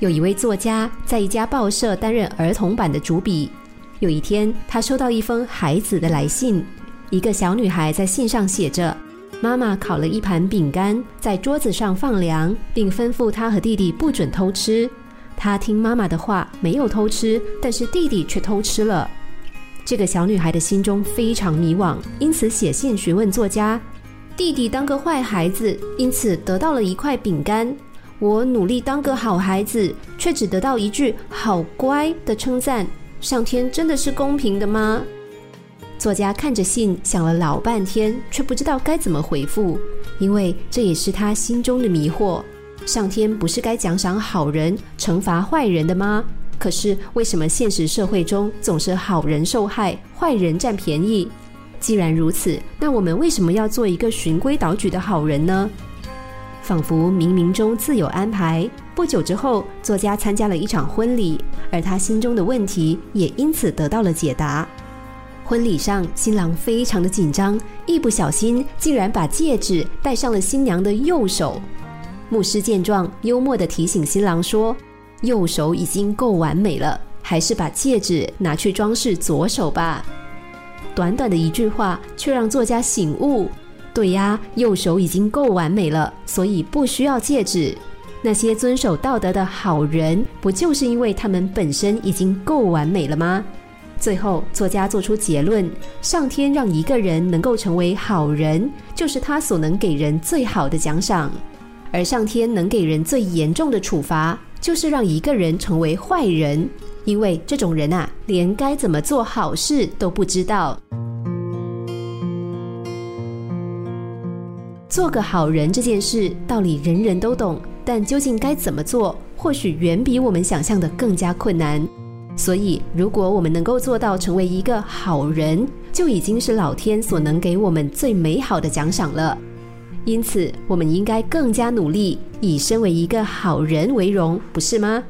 有一位作家在一家报社担任儿童版的主笔。有一天，他收到一封孩子的来信，一个小女孩在信上写着：“妈妈烤了一盘饼干在桌子上放凉，并吩咐她和弟弟不准偷吃。她听妈妈的话，没有偷吃，但是弟弟却偷吃了。”这个小女孩的心中非常迷惘，因此写信询问作家：“弟弟当个坏孩子，因此得到了一块饼干。我努力当个好孩子，却只得到一句‘好乖’的称赞。”上天真的是公平的吗？作家看着信，想了老半天，却不知道该怎么回复，因为这也是他心中的迷惑。上天不是该奖赏好人，惩罚坏人的吗？可是为什么现实社会中总是好人受害，坏人占便宜？既然如此，那我们为什么要做一个循规蹈矩的好人呢？仿佛冥冥中自有安排。不久之后，作家参加了一场婚礼，而他心中的问题也因此得到了解答。婚礼上，新郎非常的紧张，一不小心竟然把戒指戴上了新娘的右手。牧师见状，幽默地提醒新郎说：“右手已经够完美了，还是把戒指拿去装饰左手吧。”短短的一句话，却让作家醒悟。对呀，右手已经够完美了，所以不需要戒指。那些遵守道德的好人，不就是因为他们本身已经够完美了吗？最后，作家做出结论：上天让一个人能够成为好人，就是他所能给人最好的奖赏；而上天能给人最严重的处罚，就是让一个人成为坏人，因为这种人啊，连该怎么做好事都不知道。做个好人这件事，道理人人都懂，但究竟该怎么做，或许远比我们想象的更加困难。所以，如果我们能够做到成为一个好人，就已经是老天所能给我们最美好的奖赏了。因此，我们应该更加努力，以身为一个好人为荣，不是吗？